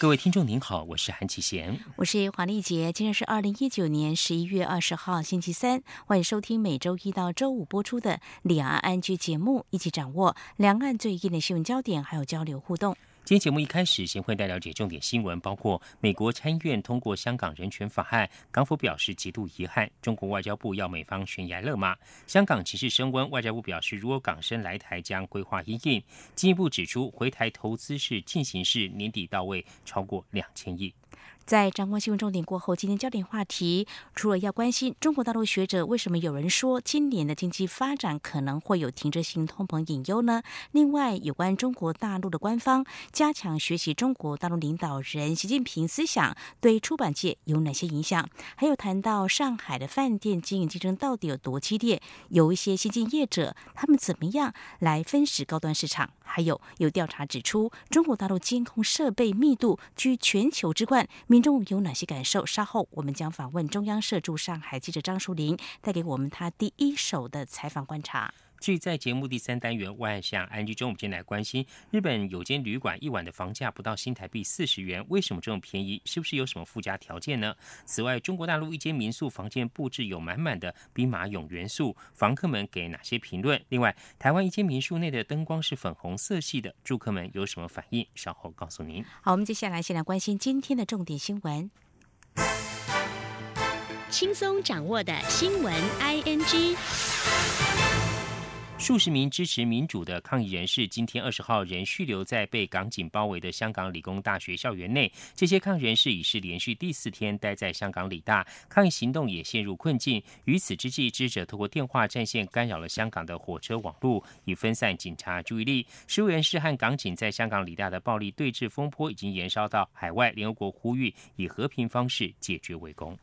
各位听众您好，我是韩启贤，我是黄丽杰。今天是二零一九年十一月二十号星期三，欢迎收听每周一到周五播出的两岸安居节目，一起掌握两岸最近的新闻焦点，还有交流互动。今天节目一开始，先会带了解重点新闻，包括美国参议院通过香港人权法案，港府表示极度遗憾；中国外交部要美方悬崖勒马；香港情势升温，外交部表示如果港生来台将规划应应。进一步指出，回台投资是进行式，年底到位超过两千亿。在张光新闻重点过后，今天焦点话题除了要关心中国大陆学者为什么有人说今年的经济发展可能会有停滞性通膨隐忧呢？另外，有关中国大陆的官方加强学习中国大陆领导人习近平思想，对出版界有哪些影响？还有谈到上海的饭店经营竞争到底有多激烈？有一些新进业者他们怎么样来分食高端市场？还有有调查指出，中国大陆监控设备密度居全球之冠。民众有哪些感受？稍后我们将访问中央社驻上海记者张淑玲，带给我们他第一手的采访观察。至于在节目第三单元万象安居中，我们今天来关心日本有间旅馆一晚的房价不到新台币四十元，为什么这么便宜？是不是有什么附加条件呢？此外，中国大陆一间民宿房间布置有满满的兵马俑元素，房客们给哪些评论？另外，台湾一间民宿内的灯光是粉红色系的，住客们有什么反应？稍后告诉您。好，我们接下来先来关心今天的重点新闻，轻松掌握的新闻 ING。数十名支持民主的抗议人士今天二十号仍续留在被港警包围的香港理工大学校园内。这些抗议人士已是连续第四天待在香港理大，抗议行动也陷入困境。于此之际，知者透过电话战线干扰了香港的火车网络，以分散警察注意力。示威人士和港警在香港理大的暴力对峙风波已经延烧到海外。联合国呼吁以和平方式解决围攻。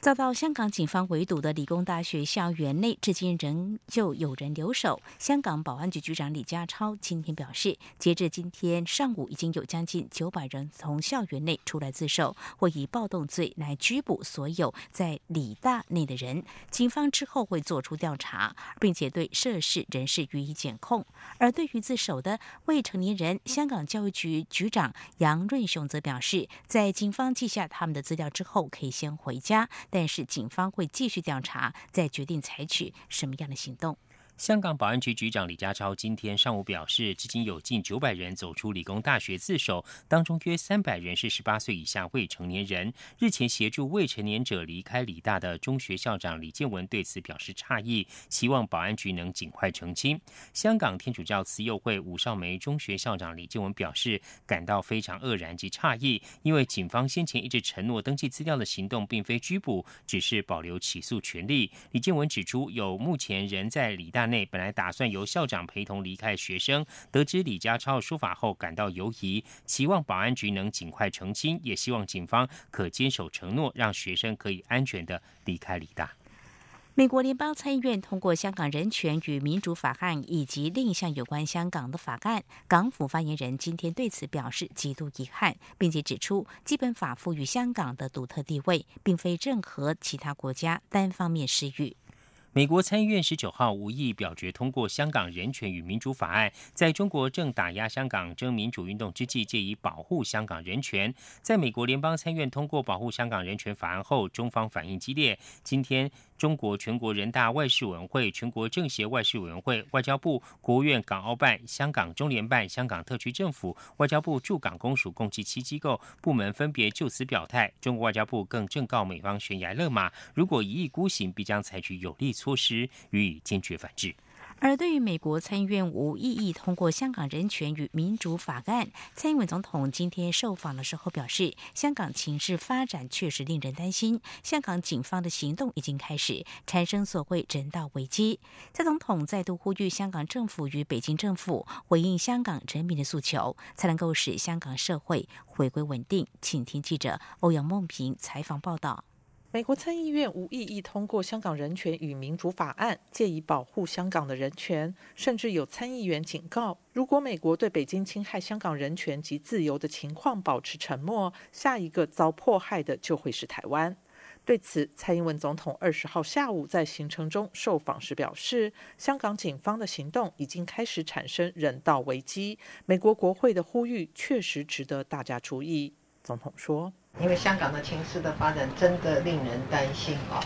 遭到香港警方围堵的理工大学校园内，至今仍旧有人留守。香港保安局局长李家超今天表示，截至今天上午，已经有将近九百人从校园内出来自首，或以暴动罪来拘捕所有在理大内的人。警方之后会做出调查，并且对涉事人士予以检控。而对于自首的未成年人，香港教育局局长杨润雄则表示，在警方记下他们的资料之后，可以先回家。但是警方会继续调查，再决定采取什么样的行动。香港保安局局长李家超今天上午表示，至今有近九百人走出理工大学自首，当中约三百人是十八岁以下未成年人。日前协助未成年者离开理大的中学校长李建文对此表示诧异，希望保安局能尽快澄清。香港天主教慈幼会武少梅中学校长李建文表示，感到非常愕然及诧异，因为警方先前一直承诺登记资料的行动并非拘捕，只是保留起诉权利。李建文指出，有目前人在理大。内本来打算由校长陪同离开学生，得知李家超说法后感到犹疑，期望保安局能尽快澄清，也希望警方可坚守承诺，让学生可以安全的离开李大。美国联邦参议院通过《香港人权与民主法案》以及另一项有关香港的法案，港府发言人今天对此表示极度遗憾，并且指出，基本法赋予香港的独特地位，并非任何其他国家单方面施予。美国参议院十九号无意表决通过《香港人权与民主法案》，在中国正打压香港争民主运动之际，借以保护香港人权。在美国联邦参议院通过保护香港人权法案后，中方反应激烈。今天。中国全国人大外事委员会、全国政协外事委员会、外交部、国务院港澳办、香港中联办、香港特区政府、外交部驻港公署共计七机构部门分别就此表态。中国外交部更正告美方悬崖勒马，如果一意孤行，必将采取有力措施予以坚决反制。而对于美国参议院无异议通过《香港人权与民主法案》，蔡英文总统今天受访的时候表示，香港情势发展确实令人担心，香港警方的行动已经开始产生所谓人道危机。蔡总统再度呼吁香港政府与北京政府回应香港人民的诉求，才能够使香港社会回归稳定。请听记者欧阳梦平采访报道。美国参议院无异议通过《香港人权与民主法案》，借以保护香港的人权。甚至有参议员警告，如果美国对北京侵害香港人权及自由的情况保持沉默，下一个遭迫害的就会是台湾。对此，蔡英文总统二十号下午在行程中受访时表示，香港警方的行动已经开始产生人道危机。美国国会的呼吁确实值得大家注意。总统说。因为香港的情势的发展真的令人担心啊！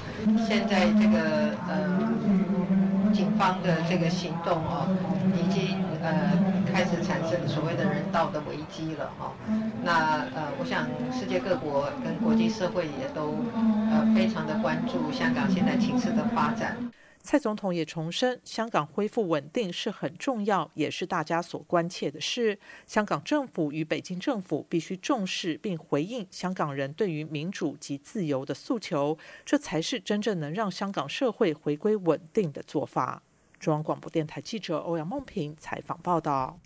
现在这个呃，警方的这个行动哦，已经呃开始产生所谓的人道的危机了哈。那呃，我想世界各国跟国际社会也都呃非常的关注香港现在情势的发展。蔡总统也重申，香港恢复稳定是很重要，也是大家所关切的事。香港政府与北京政府必须重视并回应香港人对于民主及自由的诉求，这才是真正能让香港社会回归稳定的做法。中央广播电台记者欧阳梦平采访报道。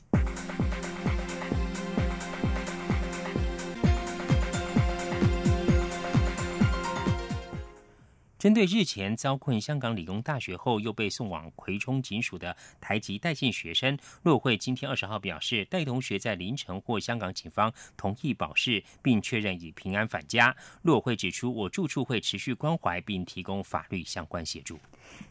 针对日前遭困香港理工大学后又被送往葵涌警署的台籍代进学生，陆会今天二十号表示，戴同学在凌晨获香港警方同意保释，并确认已平安返家。陆会指出，我住处会持续关怀并提供法律相关协助。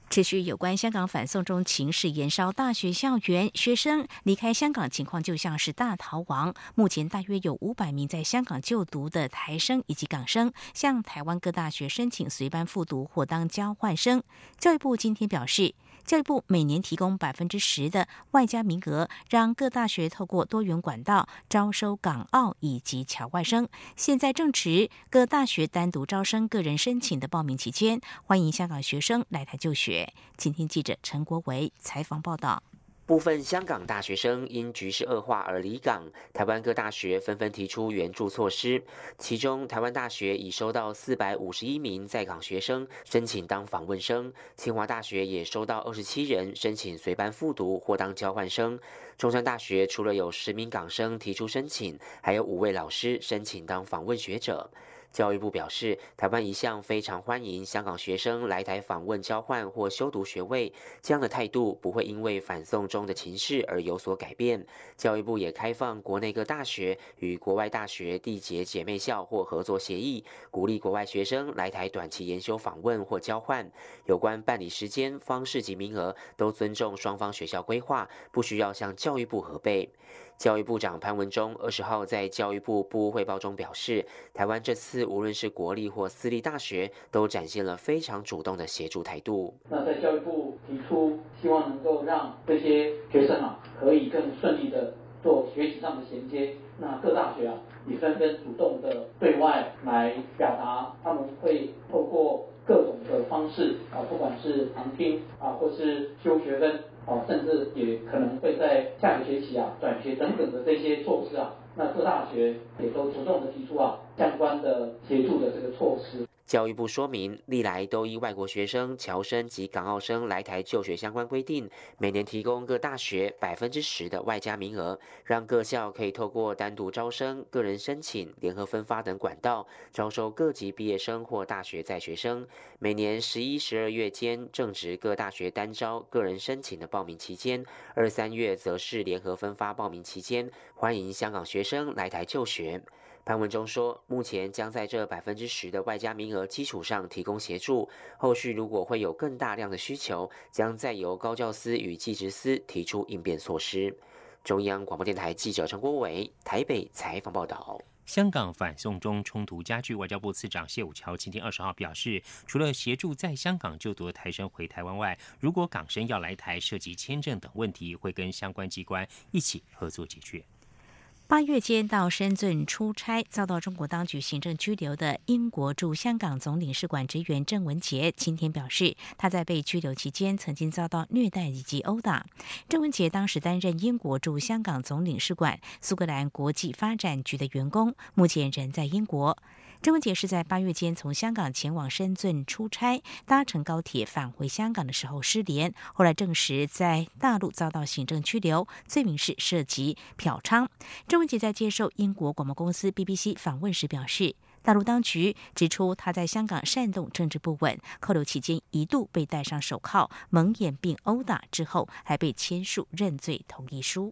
持续有关香港反送中情势延烧，大学校园学生离开香港情况就像是大逃亡。目前大约有五百名在香港就读的台生以及港生，向台湾各大学申请随班复读或当交换生。教育部今天表示。教育部每年提供百分之十的外加名额，让各大学透过多元管道招收港澳以及侨外生。现在正值各大学单独招生个人申请的报名期间，欢迎香港学生来台就学。今天记者陈国维采访报道。部分香港大学生因局势恶化而离港，台湾各大学纷纷提出援助措施。其中，台湾大学已收到四百五十一名在港学生申请当访问生，清华大学也收到二十七人申请随班复读或当交换生。中山大学除了有十名港生提出申请，还有五位老师申请当访问学者。教育部表示，台湾一向非常欢迎香港学生来台访问、交换或修读学位，这样的态度不会因为反送中的情势而有所改变。教育部也开放国内各大学与国外大学缔结姐妹校或合作协议，鼓励国外学生来台短期研修访问或交换。有关办理时间、方式及名额，都尊重双方学校规划，不需要向教育部核备。教育部长潘文忠二十号在教育部部务汇报中表示，台湾这次无论是国立或私立大学，都展现了非常主动的协助态度。那在教育部提出，希望能够让这些学生啊，可以更顺利的做学习上的衔接。那各大学啊，也纷纷主动的对外来表达，他们会透过各种的方式啊，不管是旁听啊，或是修学分。哦，甚至也可能会在下个学期啊转学等等的这些措施啊，那各大学也都主动的提出啊相关的协助的这个措施。教育部说明，历来都依外国学生、侨生及港澳生来台就学相关规定，每年提供各大学百分之十的外加名额，让各校可以透过单独招生、个人申请、联合分发等管道，招收各级毕业生或大学在学生。每年十一、十二月间正值各大学单招、个人申请的报名期间，二三月则是联合分发报名期间，欢迎香港学生来台就学。潘文忠说，目前将在这百分之十的外加名额基础上提供协助，后续如果会有更大量的需求，将再由高教司与技职司提出应变措施。中央广播电台记者陈国伟台北采访报道。香港反送中冲突加剧，外交部次长谢武桥今天二十号表示，除了协助在香港就读的台生回台湾外，如果港生要来台，涉及签证等问题，会跟相关机关一起合作解决。八月间到深圳出差，遭到中国当局行政拘留的英国驻香港总领事馆职员郑文杰，今天表示，他在被拘留期间曾经遭到虐待以及殴打。郑文杰当时担任英国驻香港总领事馆苏格兰国际发展局的员工，目前人在英国。郑文杰是在八月间从香港前往深圳出差，搭乘高铁返回香港的时候失联，后来证实在大陆遭到行政拘留，罪名是涉及嫖娼。郑文杰在接受英国广播公司 BBC 访问时表示。大陆当局指出，他在香港煽动政治不稳，扣留期间一度被戴上手铐、蒙眼并殴打，之后还被签署认罪同意书。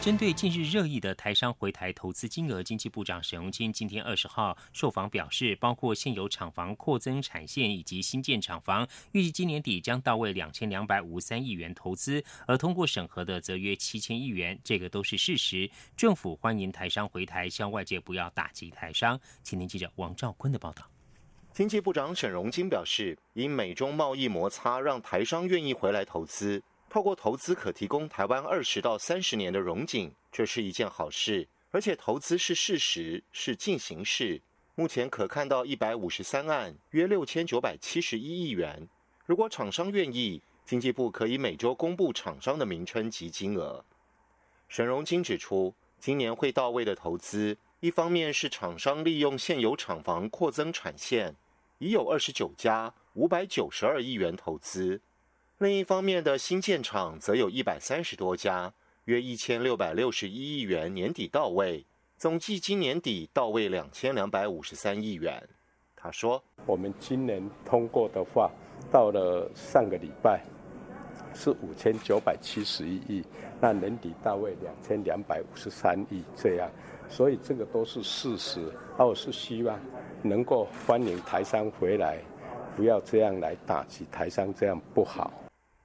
针对近日热议的台商回台投资金额，经济部长沈荣金今天二十号受访表示，包括现有厂房扩增产线以及新建厂房，预计今年底将到位两千两百五十三亿元投资，而通过审核的则约七千亿元，这个都是事实。政府欢迎台商回台，向外界不要打击台商。请听记者王兆坤的报道。经济部长沈荣金表示，因美中贸易摩擦，让台商愿意回来投资。透过投资可提供台湾二十到三十年的荣景，这是一件好事。而且投资是事实，是进行式。目前可看到一百五十三案，约六千九百七十一亿元。如果厂商愿意，经济部可以每周公布厂商的名称及金额。沈荣金指出，今年会到位的投资，一方面是厂商利用现有厂房扩增产线，已有二十九家，五百九十二亿元投资。另一方面的新建厂则有一百三十多家，约一千六百六十一亿元年底到位，总计今年底到位两千两百五十三亿元。他说：“我们今年通过的话，到了上个礼拜是五千九百七十一亿，那年底到位两千两百五十三亿这样，所以这个都是事实。我是希望能够欢迎台商回来，不要这样来打击台商，这样不好。”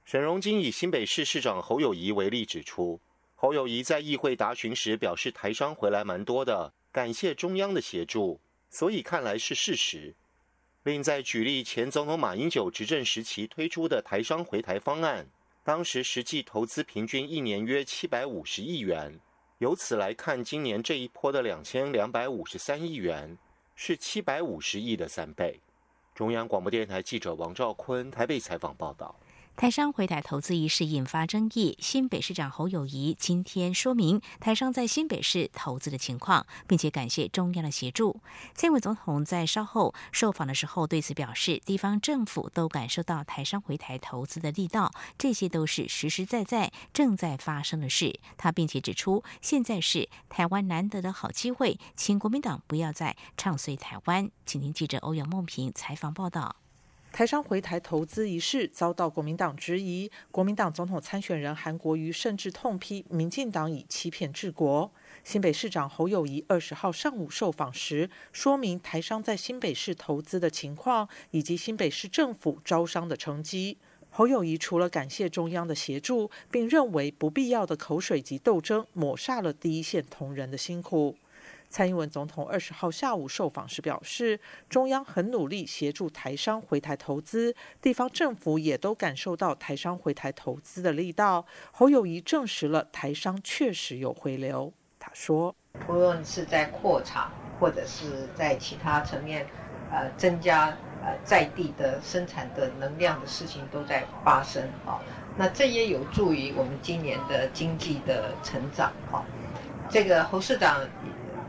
沈荣金以新北市市长侯友谊为例，指出侯友谊在议会答询时表示，台商回来蛮多的，感谢中央的协助，所以看来是事实。另在举例前总统马英九执政时期推出的台商回台方案，当时实际投资平均一年约七百五十亿元，由此来看，今年这一波的两千两百五十三亿元是七百五十亿的三倍。中央广播电台记者王兆坤台北采访报道。台商回台投资一事引发争议，新北市长侯友谊今天说明台商在新北市投资的情况，并且感谢中央的协助。蔡英文总统在稍后受访的时候对此表示，地方政府都感受到台商回台投资的力道，这些都是实实在在正在发生的事。他并且指出，现在是台湾难得的好机会，请国民党不要再唱衰台湾。请听记者欧阳梦平采访报道。台商回台投资一事遭到国民党质疑，国民党总统参选人韩国瑜甚至痛批民进党以欺骗治国。新北市长侯友谊二十号上午受访时，说明台商在新北市投资的情况以及新北市政府招商的成绩。侯友谊除了感谢中央的协助，并认为不必要的口水及斗争抹煞了第一线同仁的辛苦。蔡英文总统二十号下午受访时表示，中央很努力协助台商回台投资，地方政府也都感受到台商回台投资的力道。侯友谊证实了台商确实有回流。他说：“无论是在扩厂，或者是在其他层面，呃，增加呃在地的生产的能量的事情都在发生啊。那这也有助于我们今年的经济的成长啊。这个侯市长。”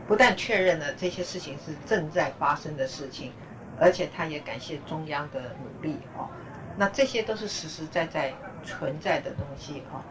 不但确认了这些事情是正在发生的事情，而且他也感谢中央的努力哦。那这些都是实实在在存在的东西哦。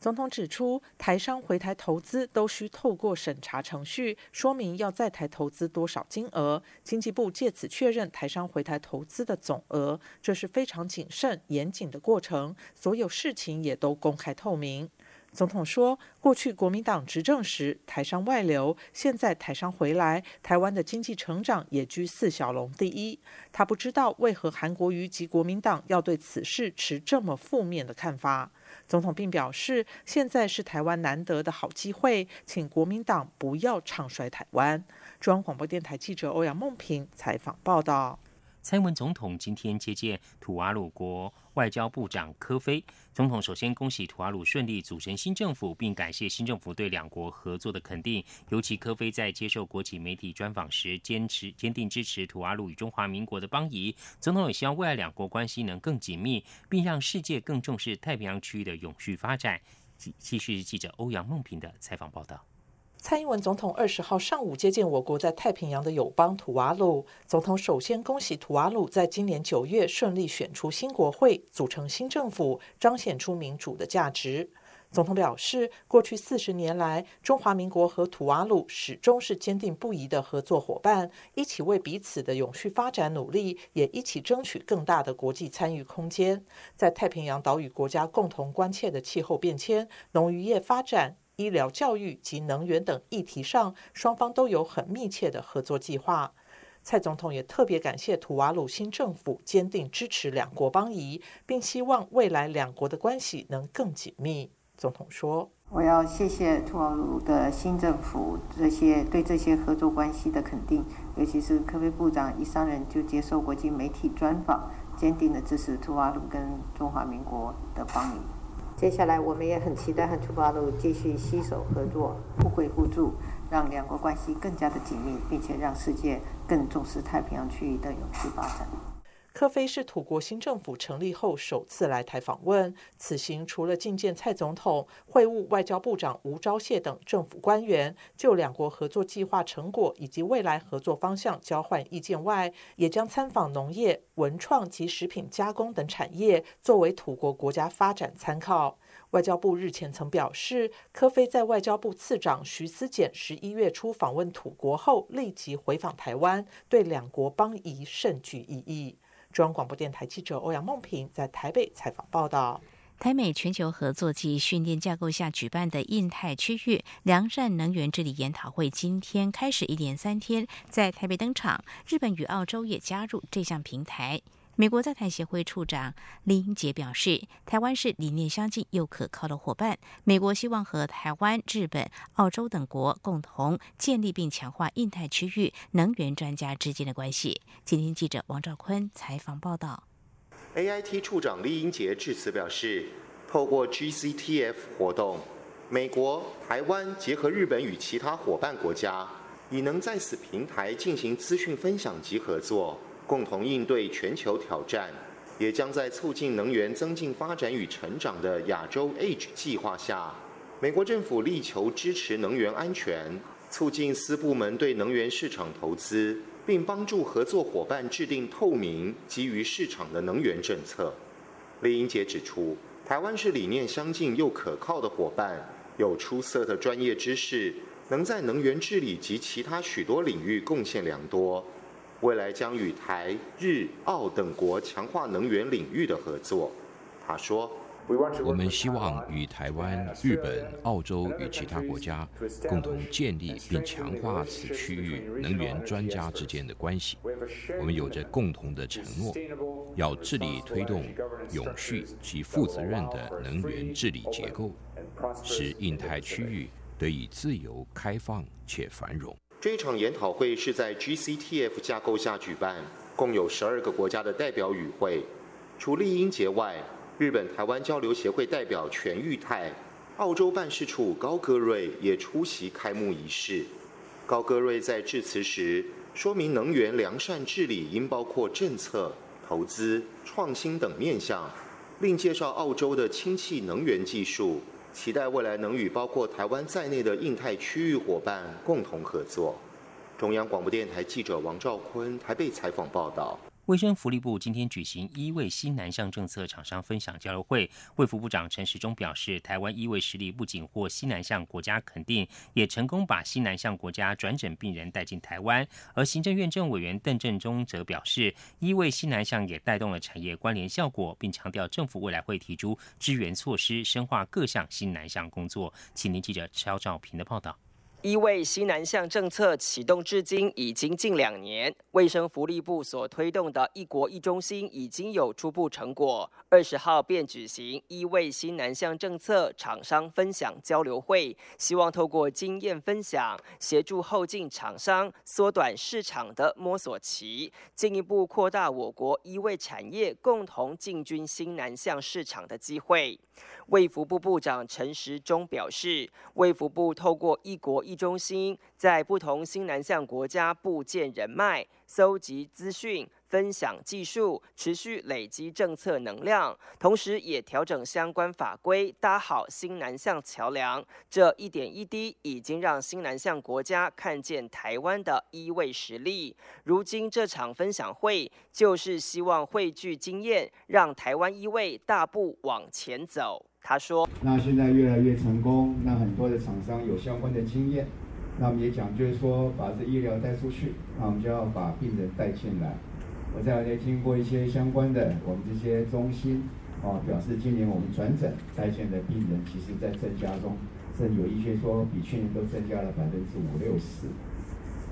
总统指出，台商回台投资都需透过审查程序，说明要在台投资多少金额。经济部借此确认台商回台投资的总额，这是非常谨慎严谨的过程，所有事情也都公开透明。总统说，过去国民党执政时，台商外流，现在台商回来，台湾的经济成长也居四小龙第一。他不知道为何韩国瑜及国民党要对此事持这么负面的看法。总统并表示，现在是台湾难得的好机会，请国民党不要唱衰台湾。中央广播电台记者欧阳梦平采访报道。蔡英文总统今天接见土瓦鲁国外交部长科菲。总统首先恭喜土瓦鲁顺利组成新政府，并感谢新政府对两国合作的肯定。尤其科菲在接受国际媒体专访时，坚持坚定支持土瓦鲁与中华民国的邦谊。总统也希望未来两国关系能更紧密，并让世界更重视太平洋区域的永续发展。继续记者欧阳梦平的采访报道。蔡英文总统二十号上午接见我国在太平洋的友邦土瓦鲁。总统首先恭喜土瓦鲁在今年九月顺利选出新国会，组成新政府，彰显出民主的价值。总统表示，过去四十年来，中华民国和土瓦鲁始终是坚定不移的合作伙伴，一起为彼此的永续发展努力，也一起争取更大的国际参与空间。在太平洋岛屿国家共同关切的气候变迁、农渔业发展。医疗、教育及能源等议题上，双方都有很密切的合作计划。蔡总统也特别感谢土瓦鲁新政府坚定支持两国邦谊，并希望未来两国的关系能更紧密。总统说：“我要谢谢土瓦鲁的新政府这些对这些合作关系的肯定，尤其是科威部长一上任就接受国际媒体专访，坚定的支持土瓦鲁跟中华民国的邦谊。”接下来，我们也很期待和土巴鲁继续携手合作，互惠互助，让两国关系更加的紧密，并且让世界更重视太平洋区域的永续发展。科菲是土国新政府成立后首次来台访问，此行除了觐见蔡总统、会晤外交部长吴钊燮等政府官员，就两国合作计划成果以及未来合作方向交换意见外，也将参访农业、文创及食品加工等产业，作为土国国家发展参考。外交部日前曾表示，科菲在外交部次长徐思俭十一月初访问土国后，立即回访台湾，对两国邦谊甚具意义。中央广播电台记者欧阳梦平在台北采访报道：台美全球合作及训练架构下举办的印太区域良善能源治理研讨会，今天开始一连三天在台北登场。日本与澳洲也加入这项平台。美国在台协会处长李英杰表示，台湾是理念相近又可靠的伙伴。美国希望和台湾、日本、澳洲等国共同建立并强化印太区域能源专家之间的关系。今天记者王兆坤采访报道。AIT 处长李英杰致辞表示，透过 GCTF 活动，美国、台湾结合日本与其他伙伴国家，已能在此平台进行资讯分享及合作。共同应对全球挑战，也将在促进能源增进发展与成长的亚洲 Age 计划下，美国政府力求支持能源安全，促进私部门对能源市场投资，并帮助合作伙伴制定透明、基于市场的能源政策。李英杰指出，台湾是理念相近又可靠的伙伴，有出色的专业知识，能在能源治理及其他许多领域贡献良多。未来将与台、日、澳等国强化能源领域的合作。他说：“我们希望与台湾、日本、澳洲与其他国家共同建立并强化此区域能源专家之间的关系。我们有着共同的承诺，要致力推动永续及负责任的能源治理结构，使印太区域得以自由、开放且繁荣。”这场研讨会是在 GCTF 架构下举办，共有十二个国家的代表与会。除丽英杰外，日本台湾交流协会代表全玉泰、澳洲办事处高戈瑞也出席开幕仪式。高戈瑞在致辞时说明，能源良善治理应包括政策、投资、创新等面向，另介绍澳洲的氢气能源技术。期待未来能与包括台湾在内的印太区域伙伴共同合作。中央广播电台记者王兆坤台北采访报道。卫生福利部今天举行医卫新南向政策厂商分享交流会，卫福部长陈时中表示，台湾医卫实力不仅获西南向国家肯定，也成功把西南向国家转诊病人带进台湾。而行政院政委员邓振中则表示，医卫西南向也带动了产业关联效果，并强调政府未来会提出支援措施，深化各项新南向工作。请您记者肖兆平的报道。医卫西南向政策启动至今已经近两年，卫生福利部所推动的一国一中心已经有初步成果。二十号便举行医卫新南向政策厂商分享交流会，希望透过经验分享，协助后进厂商缩短市场的摸索期，进一步扩大我国医卫产业共同进军新南向市场的机会。卫福部部长陈时中表示，卫福部透过一国一中心，在不同新南向国家布建人脉、搜集资讯、分享技术，持续累积政策能量，同时也调整相关法规，搭好新南向桥梁。这一点一滴，已经让新南向国家看见台湾的一位实力。如今这场分享会，就是希望汇聚经验，让台湾一位大步往前走。他说：“那现在越来越成功，那很多的厂商有相关的经验，那我们也讲就是说，把这医疗带出去，那我们就要把病人带进来。我在也听过一些相关的，我们这些中心啊，表示今年我们转诊带进的病人，其实在增加中，甚至有一些说比去年都增加了百分之五六十。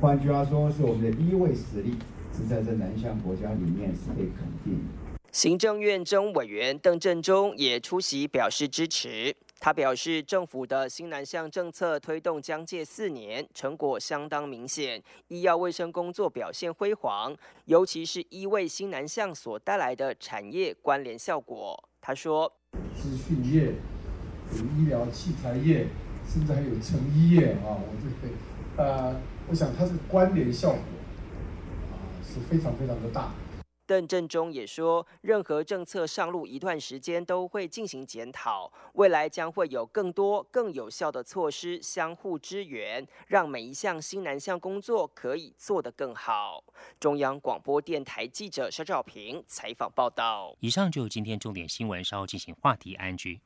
换句话说，是我们的医卫实力是在这南向国家里面是被肯定的。”行政院政委员邓振中也出席表示支持。他表示，政府的新南向政策推动将近四年，成果相当明显，医药卫生工作表现辉煌，尤其是医卫新南向所带来的产业关联效果。他说：“资讯业、有医疗器材业，甚至还有成衣业啊，我这个呃，我想它是关联效果啊，是非常非常的大。”邓振中也说，任何政策上路一段时间都会进行检讨，未来将会有更多更有效的措施相互支援，让每一项新南向工作可以做得更好。中央广播电台记者肖兆平采访报道。以上就是今天重点新闻，稍后进行话题安居。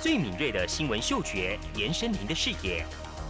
最敏锐的新闻嗅觉，延伸您的视野。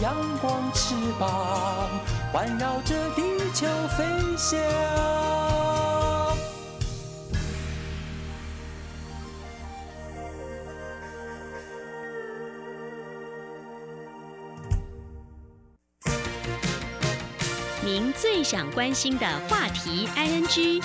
阳光翅膀，环绕着地球飞翔。您最想关心的话题，I N G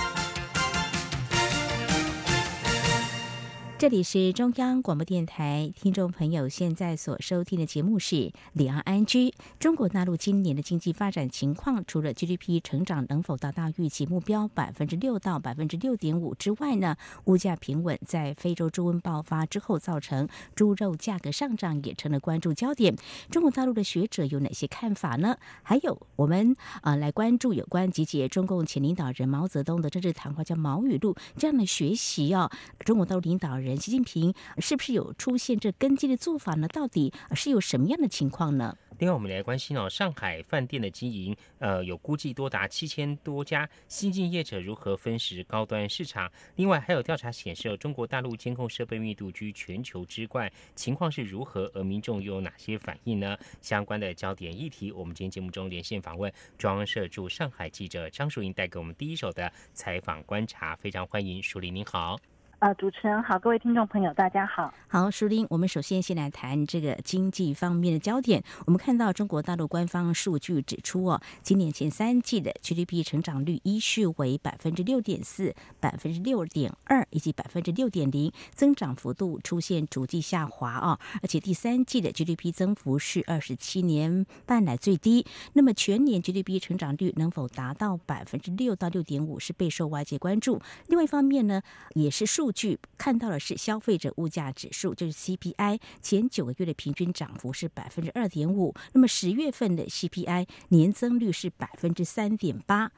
这里是中央广播电台，听众朋友现在所收听的节目是《里昂安居》。中国大陆今年的经济发展情况，除了 GDP 成长能否达到预期目标百分之六到百分之六点五之外呢？物价平稳，在非洲猪瘟爆发之后造成猪肉价格上涨，也成了关注焦点。中国大陆的学者有哪些看法呢？还有，我们啊来关注有关集结中共前领导人毛泽东的政治谈话，叫《毛语录》这样的学习哦，中国大陆领导人。习近平是不是有出现这跟进的做法呢？到底是有什么样的情况呢？另外，我们来关心哦，上海饭店的经营，呃，有估计多达七千多家新进业者如何分食高端市场。另外，还有调查显示，中国大陆监控设备密度居全球之冠，情况是如何？而民众又有哪些反应呢？相关的焦点议题，我们今天节目中连线访问中央社驻上海记者张淑英，带给我们第一手的采访观察。非常欢迎淑玲，您好。呃，主持人好，各位听众朋友，大家好。好，舒林，我们首先先来谈这个经济方面的焦点。我们看到中国大陆官方数据指出，哦，今年前三季的 GDP 成长率依序为百分之六点四、百分之六点二以及百分之六点零，增长幅度出现逐季下滑啊。而且第三季的 GDP 增幅是二十七年半来最低。那么全年 GDP 成长率能否达到百分之六到六点五，是备受外界关注。另外一方面呢，也是数。据看到的是消费者物价指数，就是 CPI，前九个月的平均涨幅是百分之二点五。那么十月份的 CPI 年增率是百分之三点八。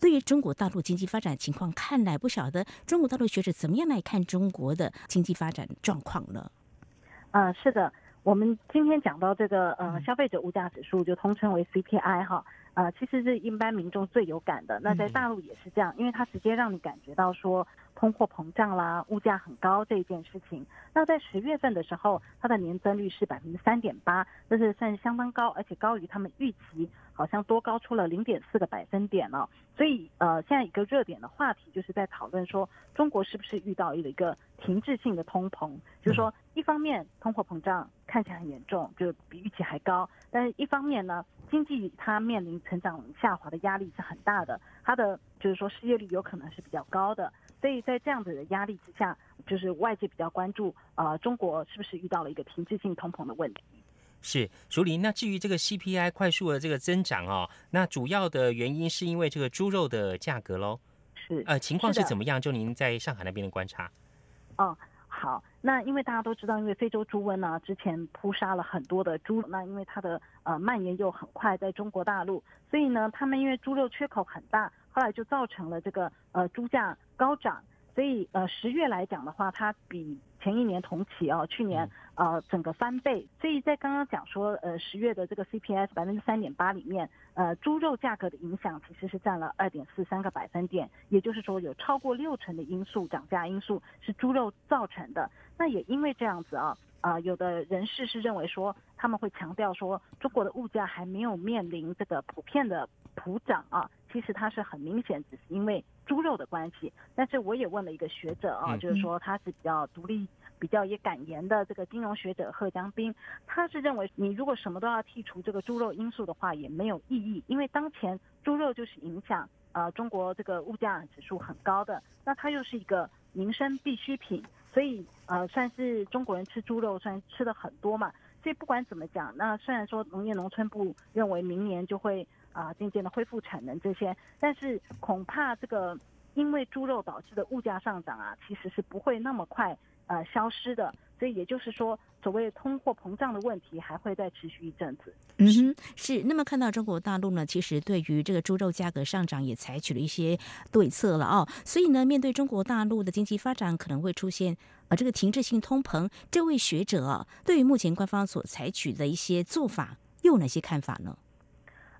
对于中国大陆经济发展情况，看来不晓得中国大陆学者怎么样来看中国的经济发展状况呢？呃，是的，我们今天讲到这个呃消费者物价指数，就通称为 CPI 哈。呃，其实是一般民众最有感的。那在大陆也是这样，因为它直接让你感觉到说通货膨胀啦、物价很高这一件事情。那在十月份的时候，它的年增率是百分之三点八，这是算是相当高，而且高于他们预期，好像多高出了零点四个百分点了。所以呃，现在一个热点的话题就是在讨论说，中国是不是遇到了一个停滞性的通膨？就是说，一方面通货膨胀看起来很严重，就比预期还高，但是一方面呢？经济它面临成长下滑的压力是很大的，它的就是说失业率有可能是比较高的，所以在这样子的压力之下，就是外界比较关注，呃，中国是不是遇到了一个停滞性通膨的问题？是，淑林。那至于这个 CPI 快速的这个增长哦，那主要的原因是因为这个猪肉的价格喽？是，呃，情况是怎么样？就您在上海那边的观察？哦。好，那因为大家都知道，因为非洲猪瘟呢，之前扑杀了很多的猪，那因为它的呃蔓延又很快，在中国大陆，所以呢，他们因为猪肉缺口很大，后来就造成了这个呃猪价高涨。所以呃十月来讲的话，它比前一年同期啊，去年呃整个翻倍。所以在刚刚讲说呃十月的这个 CPS 百分之三点八里面，呃猪肉价格的影响其实是占了二点四三个百分点，也就是说有超过六成的因素涨价因素是猪肉造成的。那也因为这样子啊啊有的人士是认为说他们会强调说中国的物价还没有面临这个普遍的普涨啊，其实它是很明显只是因为。猪肉的关系，但是我也问了一个学者啊，就是说他是比较独立、比较也敢言的这个金融学者贺江斌，他是认为你如果什么都要剔除这个猪肉因素的话，也没有意义，因为当前猪肉就是影响呃中国这个物价指数很高的，那它又是一个民生必需品，所以呃算是中国人吃猪肉算吃的很多嘛，所以不管怎么讲，那虽然说农业农村部认为明年就会。啊，渐渐的恢复产能这些，但是恐怕这个因为猪肉导致的物价上涨啊，其实是不会那么快呃消失的。所以也就是说，所谓通货膨胀的问题还会再持续一阵子。嗯哼，是。那么看到中国大陆呢，其实对于这个猪肉价格上涨也采取了一些对策了哦。所以呢，面对中国大陆的经济发展可能会出现呃这个停滞性通膨，这位学者啊，对于目前官方所采取的一些做法，又有哪些看法呢？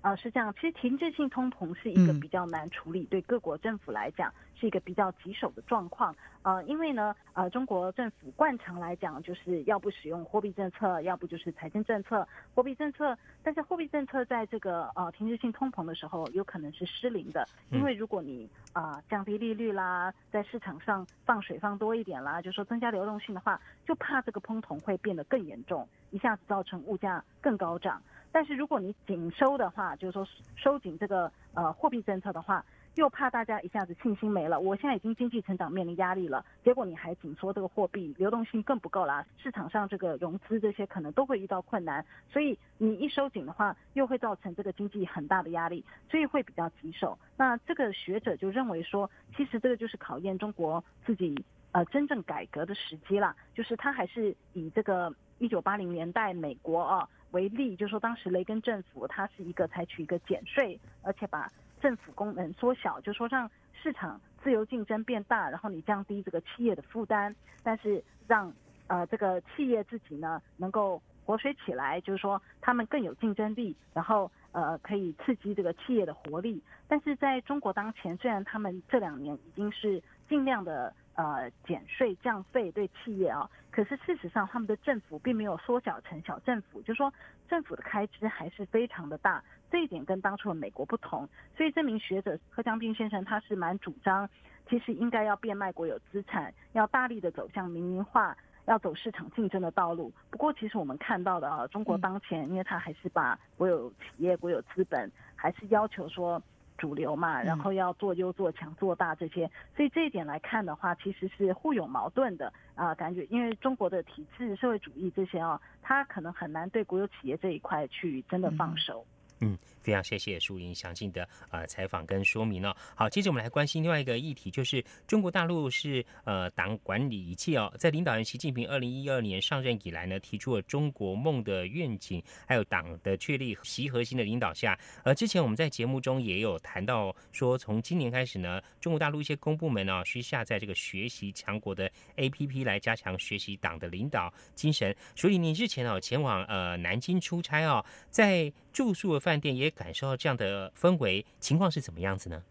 啊，是这样。其实停滞性通膨是一个比较难处理，对各国政府来讲是一个比较棘手的状况。呃，因为呢，呃，中国政府惯常来讲就是要不使用货币政策，要不就是财政政策。货币政策，但是货币政策在这个呃停滞性通膨的时候，有可能是失灵的。因为如果你啊降低利率啦，在市场上放水放多一点啦，就说增加流动性的话，就怕这个通膨会变得更严重，一下子造成物价更高涨。但是如果你紧收的话，就是说收紧这个呃货币政策的话，又怕大家一下子信心没了。我现在已经经济成长面临压力了，结果你还紧缩这个货币，流动性更不够啦，市场上这个融资这些可能都会遇到困难。所以你一收紧的话，又会造成这个经济很大的压力，所以会比较棘手。那这个学者就认为说，其实这个就是考验中国自己呃真正改革的时机啦，就是他还是以这个一九八零年代美国啊。为例，就是说当时雷根政府它是一个采取一个减税，而且把政府功能缩小，就说让市场自由竞争变大，然后你降低这个企业的负担，但是让呃这个企业自己呢能够活水起来，就是说他们更有竞争力，然后呃可以刺激这个企业的活力。但是在中国当前，虽然他们这两年已经是尽量的。呃，减税降费对企业啊，可是事实上他们的政府并没有缩小成小政府，就是说政府的开支还是非常的大，这一点跟当初的美国不同。所以这名学者贺江斌先生他是蛮主张，其实应该要变卖国有资产，要大力的走向民营化，要走市场竞争的道路。不过其实我们看到的啊，中国当前，因为他还是把国有企业、国有资本，还是要求说。主流嘛，然后要做优做强做大这些，所以这一点来看的话，其实是互有矛盾的啊，感觉因为中国的体制、社会主义这些啊，它可能很难对国有企业这一块去真的放手。嗯，嗯非常谢谢淑英详尽的呃采访跟说明哦。好，接着我们来关心另外一个议题，就是中国大陆是呃党管理一切哦，在领导人习近平二零一二年上任以来呢，提出了中国梦的愿景，还有党的确立习核心的领导下，呃，之前我们在节目中也有谈到说，从今年开始呢，中国大陆一些公部门呢，需下载这个学习强国的 A P P 来加强学习党的领导精神。所以你日前哦前往呃南京出差哦，在住宿的饭店也感受到这样的氛围，情况是怎么样子呢？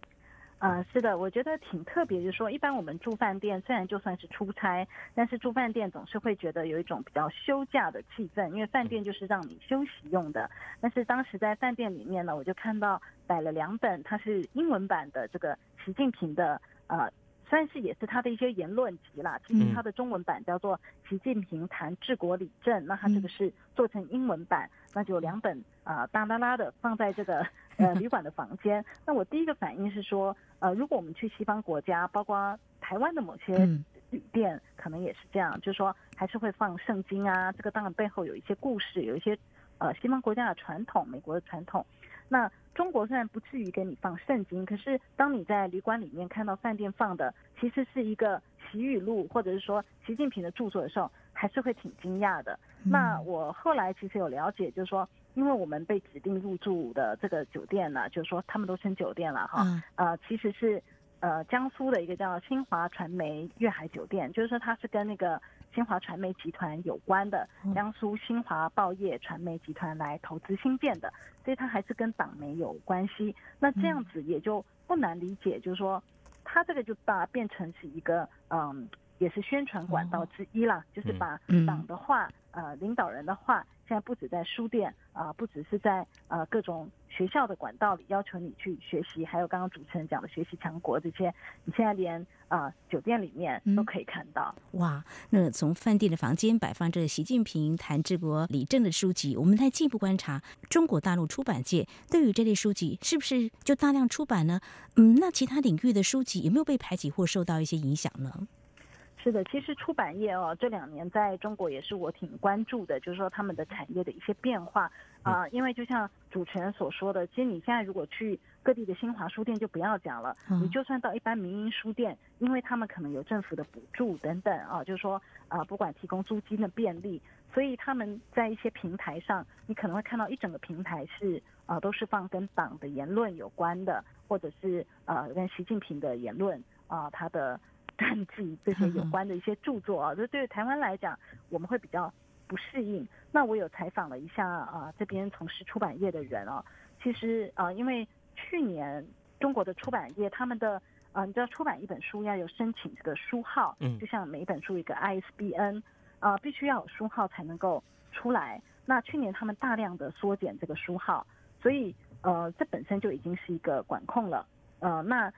呃，是的，我觉得挺特别，就是说，一般我们住饭店，虽然就算是出差，但是住饭店总是会觉得有一种比较休假的气氛，因为饭店就是让你休息用的。但是当时在饭店里面呢，我就看到摆了两本，它是英文版的这个习近平的呃。算是也是他的一些言论集啦。其实他的中文版叫做《习近平谈治国理政》，那他这个是做成英文版，那就两本啊大拉拉的放在这个呃旅馆的房间。那我第一个反应是说，呃，如果我们去西方国家，包括台湾的某些旅店，可能也是这样，就是说还是会放圣经啊。这个当然背后有一些故事，有一些呃西方国家的传统，美国的传统。那中国虽然不至于给你放圣经，可是当你在旅馆里面看到饭店放的其实是一个习语录，或者是说习近平的著作的时候，还是会挺惊讶的。那我后来其实有了解，就是说，因为我们被指定入住的这个酒店呢，就是说他们都称酒店了哈，呃，其实是呃江苏的一个叫新华传媒粤海酒店，就是说它是跟那个。新华传媒集团有关的江苏新华报业传媒集团来投资新建的，所以它还是跟党媒有关系。那这样子也就不难理解，就是说，它这个就把变成是一个嗯，也是宣传管道之一啦，就是把党的话、呃领导人的话。现在不止在书店啊，不只是在呃各种学校的管道里要求你去学习，还有刚刚主持人讲的学习强国这些，你现在连啊酒店里面都可以看到。哇，那从饭店的房间摆放着习近平谈治国李政的书籍，我们再进一步观察中国大陆出版界对于这类书籍是不是就大量出版呢？嗯，那其他领域的书籍有没有被排挤或受到一些影响呢？是的，其实出版业哦，这两年在中国也是我挺关注的，就是说他们的产业的一些变化啊。因为就像主持人所说的，其实你现在如果去各地的新华书店就不要讲了，你就算到一般民营书店，因为他们可能有政府的补助等等啊，就是说啊，不管提供租金的便利，所以他们在一些平台上，你可能会看到一整个平台是啊，都是放跟党的言论有关的，或者是呃跟习近平的言论啊，他的。传记这些有关的一些著作啊，这对于台湾来讲，我们会比较不适应。那我有采访了一下啊，这边从事出版业的人啊，其实啊，因为去年中国的出版业，他们的啊，你知道出版一本书要有申请这个书号，嗯，就像每一本书一个 ISBN 啊，必须要有书号才能够出来。那去年他们大量的缩减这个书号，所以呃，这本身就已经是一个管控了。呃，那。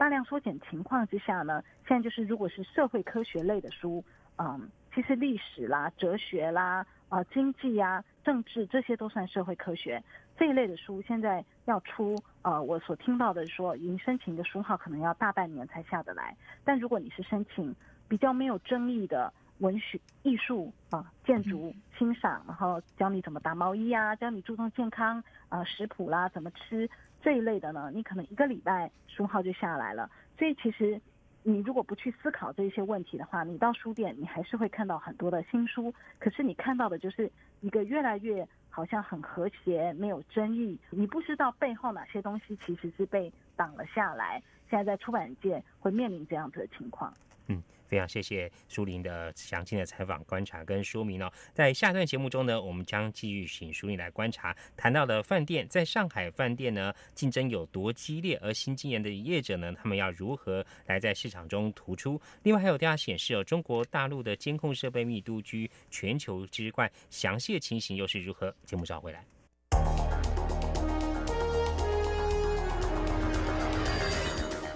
大量缩减情况之下呢，现在就是如果是社会科学类的书，嗯，其实历史啦、哲学啦、啊经济呀、政治这些都算社会科学这一类的书，现在要出，呃，我所听到的说，已经申请的书号可能要大半年才下得来。但如果你是申请比较没有争议的文学、艺术啊、建筑欣赏，然后教你怎么打毛衣啊，教你注重健康啊、食谱啦，怎么吃。这一类的呢，你可能一个礼拜书号就下来了。所以其实你如果不去思考这些问题的话，你到书店你还是会看到很多的新书。可是你看到的就是一个越来越好像很和谐，没有争议。你不知道背后哪些东西其实是被挡了下来。现在在出版界会面临这样子的情况。嗯，非常谢谢舒林的详尽的采访、观察跟说明哦。在下段节目中呢，我们将继续请舒林来观察谈到的饭店，在上海饭店呢竞争有多激烈，而新经验的业者呢，他们要如何来在市场中突出？另外还有调查显示哦，中国大陆的监控设备密度居全球之冠，详细的情形又是如何？节目稍回来。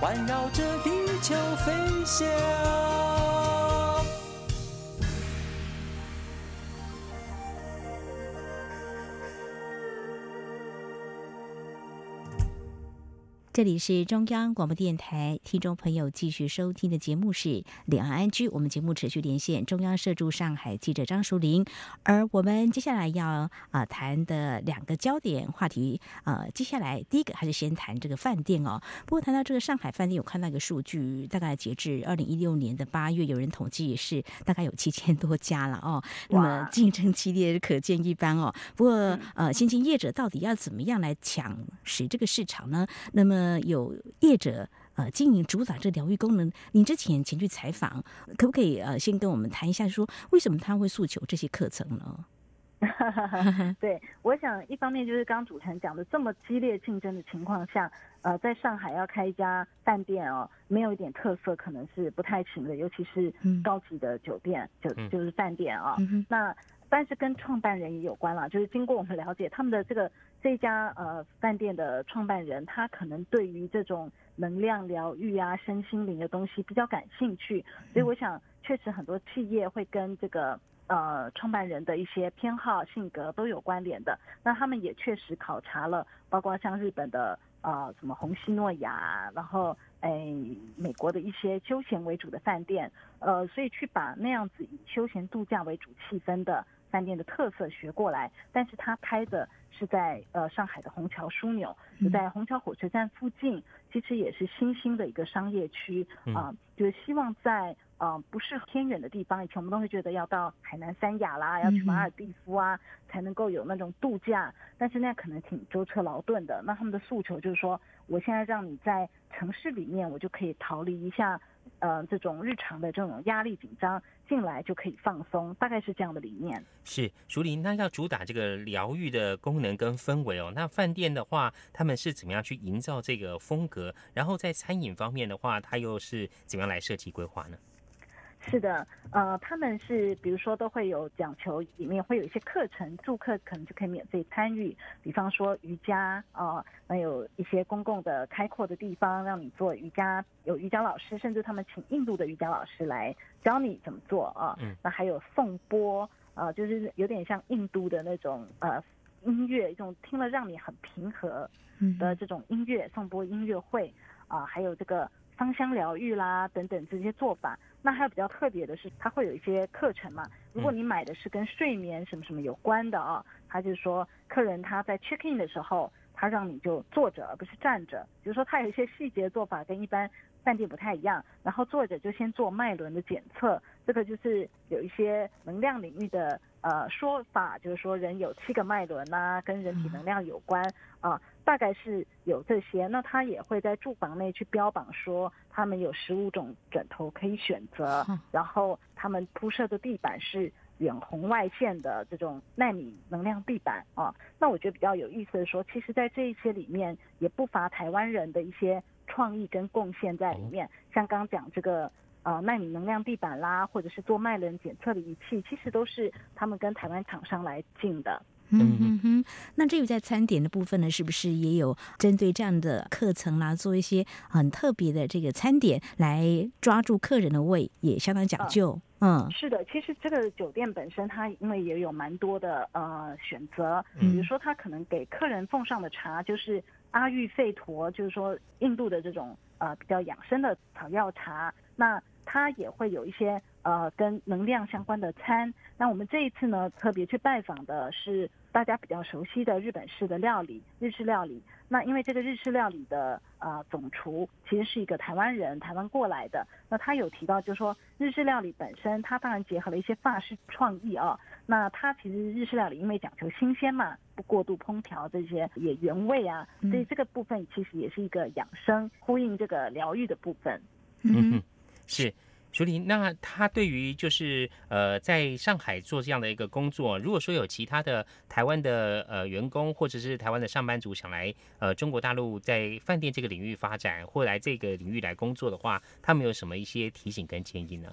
环绕着地球飞翔。这里是中央广播电台，听众朋友继续收听的节目是《两岸安居》。我们节目持续连线中央社驻上海记者张淑玲，而我们接下来要啊谈的两个焦点话题，呃，接下来第一个还是先谈这个饭店哦。不过谈到这个上海饭店，有看到一个数据，大概截至二零一六年的八月，有人统计是大概有七千多家了哦。那么竞争激烈，可见一斑哦。不过呃，新兴业者到底要怎么样来抢食这个市场呢？那么呃，有业者呃经营主打这疗愈功能，您之前前去采访，可不可以呃先跟我们谈一下，说为什么他会诉求这些课程呢？对，我想一方面就是刚主持人讲的，这么激烈竞争的情况下，呃，在上海要开一家饭店哦，没有一点特色可能是不太行的，尤其是高级的酒店，就就是饭店啊。那但是跟创办人也有关了，就是经过我们了解，他们的这个。这家呃饭店的创办人，他可能对于这种能量疗愈啊、身心灵的东西比较感兴趣，所以我想，确实很多企业会跟这个呃创办人的一些偏好、性格都有关联的。那他们也确实考察了，包括像日本的呃什么红西诺亚，然后哎美国的一些休闲为主的饭店，呃，所以去把那样子以休闲度假为主气氛的饭店的特色学过来，但是他开的。是在呃上海的虹桥枢纽，就在虹桥火车站附近，其实也是新兴的一个商业区啊，就是希望在呃不是偏远的地方，以前我们都会觉得要到海南三亚啦，要去马尔蒂夫啊，才能够有那种度假，但是那可能挺舟车劳顿的。那他们的诉求就是说，我现在让你在城市里面，我就可以逃离一下。呃，这种日常的这种压力紧张进来就可以放松，大概是这样的理念。是，淑林，那要主打这个疗愈的功能跟氛围哦。那饭店的话，他们是怎么样去营造这个风格？然后在餐饮方面的话，它又是怎么样来设计规划呢？是的，呃，他们是比如说都会有讲求，里面会有一些课程，住客可能就可以免费参与，比方说瑜伽啊，那有一些公共的开阔的地方让你做瑜伽，有瑜伽老师，甚至他们请印度的瑜伽老师来教你怎么做啊。嗯。那还有颂钵，呃，就是有点像印度的那种呃音乐，一种听了让你很平和的这种音乐，颂钵音乐会啊，还有这个。芳香疗愈啦，等等这些做法，那还有比较特别的是，它会有一些课程嘛。如果你买的是跟睡眠什么什么有关的啊，他就是说，客人他在 check in 的时候，他让你就坐着而不是站着，比如说他有一些细节做法跟一般饭店不太一样。然后坐着就先做脉轮的检测，这个就是有一些能量领域的呃说法，就是说人有七个脉轮呐，跟人体能量有关啊，大概是有这些。那他也会在住房内去标榜说，他们有十五种枕头可以选择，然后他们铺设的地板是远红外线的这种纳米能量地板啊。那我觉得比较有意思的说，其实，在这一些里面也不乏台湾人的一些创意跟贡献在里面，像刚讲这个。啊，纳米能量地板啦，或者是做脉轮检测的仪器，其实都是他们跟台湾厂商来进的。嗯哼哼，那至于在餐点的部分呢，是不是也有针对这样的课程啦，做一些很特别的这个餐点来抓住客人的胃，也相当讲究。嗯，是的，其实这个酒店本身它因为也有蛮多的呃选择，比如说它可能给客人奉上的茶就是阿育吠陀，就是说印度的这种呃比较养生的草药茶，那。它也会有一些呃跟能量相关的餐。那我们这一次呢，特别去拜访的是大家比较熟悉的日本式的料理，日式料理。那因为这个日式料理的呃总厨其实是一个台湾人，台湾过来的。那他有提到，就是说日式料理本身，它当然结合了一些法式创意啊。那它其实日式料理因为讲求新鲜嘛，不过度烹调这些也原味啊，所以这个部分其实也是一个养生，呼应这个疗愈的部分。嗯。是，淑玲，那他对于就是呃，在上海做这样的一个工作，如果说有其他的台湾的呃员工或者是台湾的上班族想来呃中国大陆在饭店这个领域发展或来这个领域来工作的话，他们有什么一些提醒跟建议呢？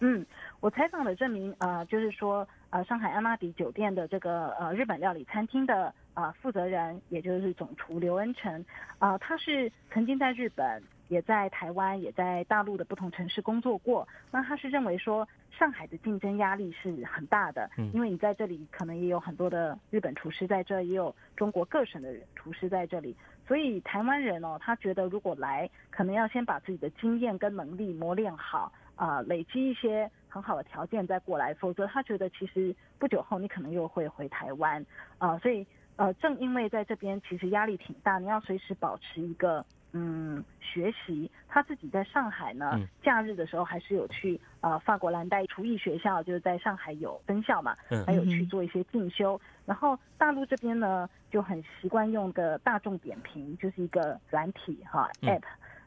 嗯，我采访的这名呃，就是说呃，上海安玛迪酒店的这个呃日本料理餐厅的呃负责人，也就是总厨刘恩成，啊，他是曾经在日本。也在台湾，也在大陆的不同城市工作过。那他是认为说，上海的竞争压力是很大的，因为你在这里可能也有很多的日本厨师在这，也有中国各省的厨师在这里。所以台湾人哦，他觉得如果来，可能要先把自己的经验跟能力磨练好，啊，累积一些很好的条件再过来。否则他觉得其实不久后你可能又会回台湾啊。所以呃，正因为在这边其实压力挺大，你要随时保持一个。嗯，学习他自己在上海呢，假日的时候还是有去呃法国蓝带厨艺学校，就是在上海有分校嘛，还有去做一些进修。然后大陆这边呢就很习惯用的大众点评，就是一个软体哈 app，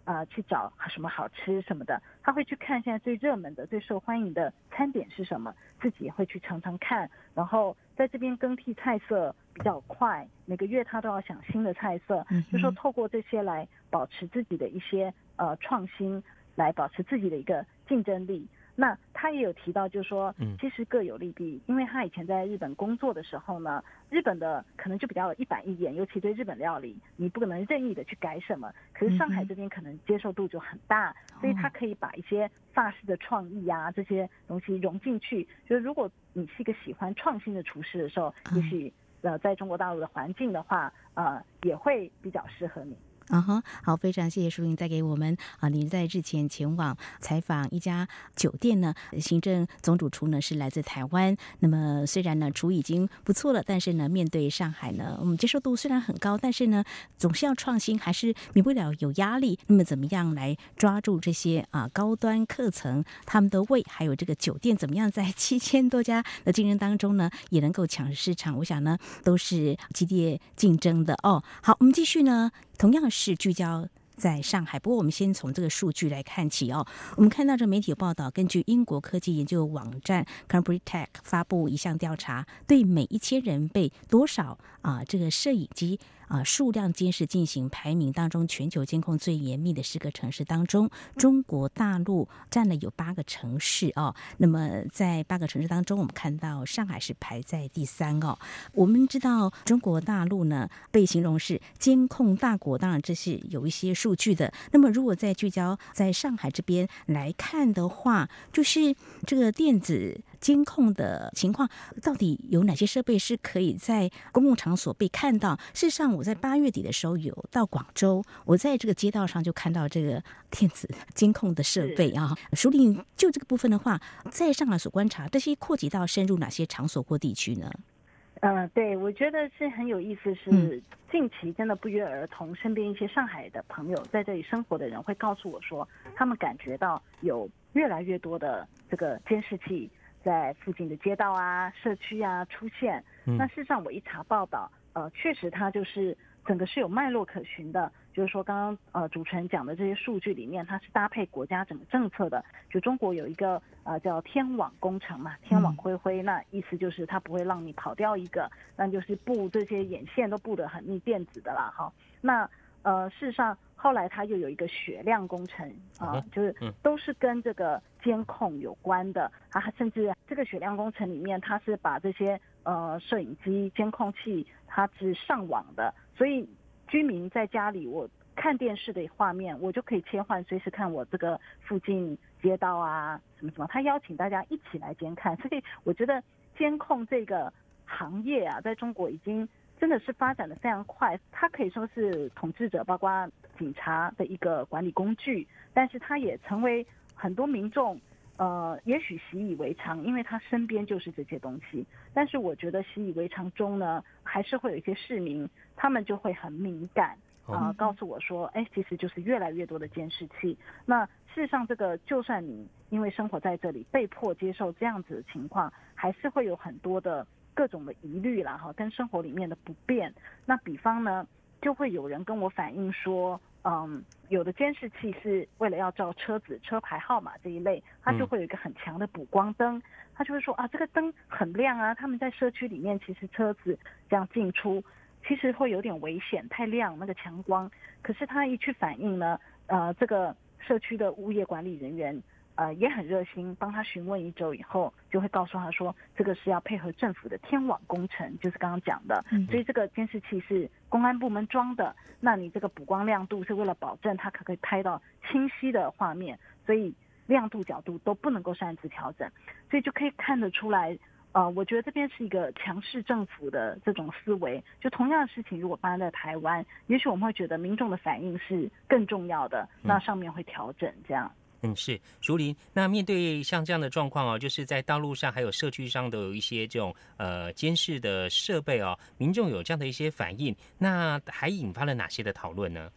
啊去找什么好吃什么的，他会去看现在最热门的、最受欢迎的餐点是什么，自己也会去尝尝看，然后在这边更替菜色。比较快，每个月他都要想新的菜色，就说透过这些来保持自己的一些呃创新，来保持自己的一个竞争力。那他也有提到，就是说，其实各有利弊，因为他以前在日本工作的时候呢，日本的可能就比较一板一眼，尤其对日本料理，你不可能任意的去改什么。可是上海这边可能接受度就很大，所以他可以把一些法式的创意啊这些东西融进去。就是如果你是一个喜欢创新的厨师的时候，也许。呃，在中国大陆的环境的话，呃，也会比较适合你。啊哈，好，非常谢谢淑玲带给我们啊，您在日前前往采访一家酒店呢，行政总主厨呢是来自台湾。那么虽然呢厨已经不错了，但是呢面对上海呢，我们接受度虽然很高，但是呢总是要创新，还是免不了有压力。那么怎么样来抓住这些啊高端课程他们的胃，还有这个酒店怎么样在 七千多家的竞争当中呢也能够抢市场？我想呢都是激烈竞争的哦。好，我们继续呢。同样是聚焦在上海，不过我们先从这个数据来看起哦。我们看到这媒体有报道，根据英国科技研究网站 Cambridge Tech 发布一项调查，对每一千人被多少啊这个摄影机。啊，数量监视进行排名当中，全球监控最严密的十个城市当中，中国大陆占了有八个城市哦。那么在八个城市当中，我们看到上海是排在第三哦。我们知道中国大陆呢被形容是监控大国，当然这是有一些数据的。那么如果再聚焦在上海这边来看的话，就是这个电子。监控的情况到底有哪些设备是可以在公共场所被看到？事实上，我在八月底的时候有到广州，我在这个街道上就看到这个电子 监控的设备啊。署理就这个部分的话，在上海所观察，这些扩及到深入哪些场所或地区呢？呃，对，我觉得是很有意思。是近期真的不约而同，身边一些上海的朋友在这里生活的人会告诉我说，他们感觉到有。越来越多的这个监视器在附近的街道啊、社区啊出现。那事实上，我一查报道，呃，确实它就是整个是有脉络可循的。就是说，刚刚呃主持人讲的这些数据里面，它是搭配国家整个政策的。就中国有一个呃叫天网工程嘛，天网恢恢，那意思就是它不会让你跑掉一个，那就是布这些眼线都布得很密，电子的啦，哈。那呃事实上后来它又有一个血量工程啊，就是都是跟这个监控有关的啊，甚至这个血量工程里面，它是把这些呃摄影机、监控器它是上网的，所以。居民在家里，我看电视的画面，我就可以切换，随时看我这个附近街道啊，什么什么。他邀请大家一起来监看，所以我觉得监控这个行业啊，在中国已经真的是发展的非常快。它可以说是统治者，包括警察的一个管理工具，但是它也成为很多民众。呃，也许习以为常，因为他身边就是这些东西。但是我觉得习以为常中呢，还是会有一些市民，他们就会很敏感啊，告诉我说，哎，其实就是越来越多的监视器。那事实上，这个就算你因为生活在这里，被迫接受这样子的情况，还是会有很多的各种的疑虑啦，哈，跟生活里面的不便。那比方呢，就会有人跟我反映说。嗯，有的监视器是为了要照车子车牌号码这一类，它就会有一个很强的补光灯，他就会说啊，这个灯很亮啊。他们在社区里面，其实车子这样进出，其实会有点危险，太亮那个强光。可是他一去反映呢，呃，这个社区的物业管理人员。呃，也很热心，帮他询问一周以后，就会告诉他说，这个是要配合政府的天网工程，就是刚刚讲的，所以这个监视器是公安部门装的，那你这个补光亮度是为了保证它可可以拍到清晰的画面，所以亮度角度都不能够擅自调整，所以就可以看得出来，呃，我觉得这边是一个强势政府的这种思维，就同样的事情如果发生在台湾，也许我们会觉得民众的反应是更重要的，那上面会调整这样。嗯，嗯是竹林。那面对像这样的状况哦，就是在道路上还有社区上都有一些这种呃监视的设备哦，民众有这样的一些反应，那还引发了哪些的讨论呢？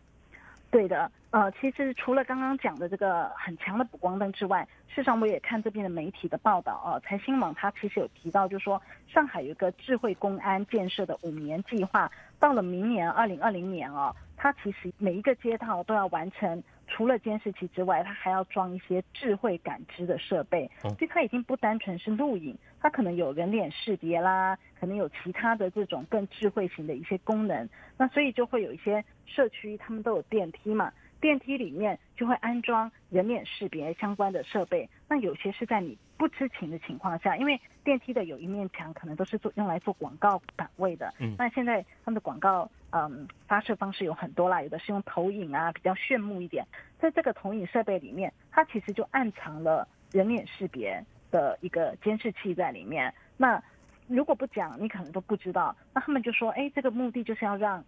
对的，呃，其实除了刚刚讲的这个很强的补光灯之外，事实上我也看这边的媒体的报道啊，财新网它其实有提到，就是说上海有一个智慧公安建设的五年计划，到了明年二零二零年哦，它其实每一个街道都要完成。除了监视器之外，它还要装一些智慧感知的设备，所以它已经不单纯是录影，它可能有人脸识别啦，可能有其他的这种更智慧型的一些功能。那所以就会有一些社区，他们都有电梯嘛。电梯里面就会安装人脸识别相关的设备，那有些是在你不知情的情况下，因为电梯的有一面墙可能都是做用来做广告版位的，嗯，那现在他们的广告嗯发射方式有很多啦，有的是用投影啊，比较炫目一点，在这个投影设备里面，它其实就暗藏了人脸识别的一个监视器在里面，那如果不讲，你可能都不知道，那他们就说，哎，这个目的就是要让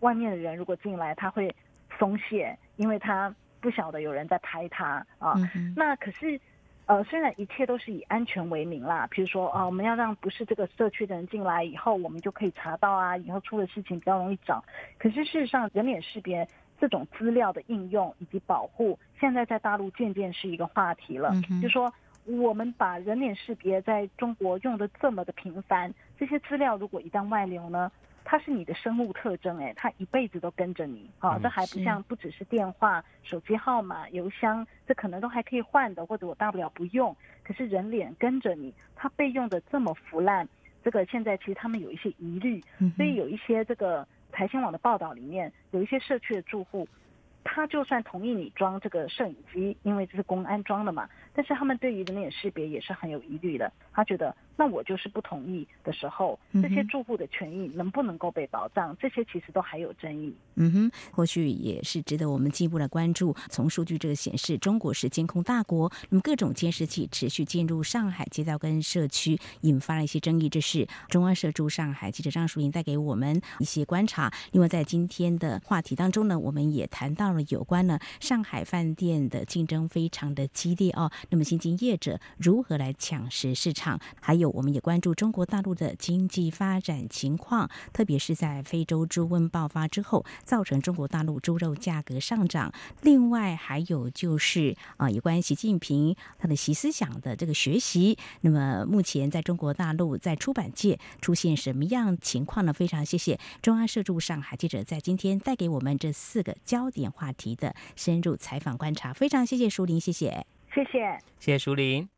外面的人如果进来，他会。松懈，因为他不晓得有人在拍他啊。那可是，呃，虽然一切都是以安全为名啦，比如说啊，我们要让不是这个社区的人进来以后，我们就可以查到啊，以后出了事情比较容易找。可是事实上，人脸识别这种资料的应用以及保护，现在在大陆渐渐是一个话题了。就说我们把人脸识别在中国用的这么的频繁，这些资料如果一旦外流呢？它是你的生物特征，哎，它一辈子都跟着你，啊，这还不像不只是电话、手机号码、邮箱，这可能都还可以换的，或者我大不了不用。可是人脸跟着你，它被用的这么腐烂，这个现在其实他们有一些疑虑，所以有一些这个财新网的报道里面，有一些社区的住户。他就算同意你装这个摄影机，因为这是公安装的嘛，但是他们对于人脸识别也是很有疑虑的。他觉得，那我就是不同意的时候，这些住户的权益能不能够被保障？这些其实都还有争议。嗯哼，或许也是值得我们进一步来关注。从数据这个显示，中国是监控大国，那么各种监视器持续进入上海街道跟社区，引发了一些争议。这是中央社驻上海记者张淑英带给我们一些观察。另外，在今天的话题当中呢，我们也谈到了。有关呢，上海饭店的竞争非常的激烈哦。那么，新进业者如何来抢食市场？还有有我们也关注中国大陆的经济发展情况，特别是在非洲猪瘟爆发之后，造成中国大陆猪肉价格上涨。另外还有就是啊，有关习近平他的习思想的这个学习。那么目前在中国大陆在出版界出现什么样情况呢？非常谢谢中央社驻上海记者在今天带给我们这四个焦点话题的深入采访观察，非常谢谢舒林，谢谢，谢谢，谢谢淑玲。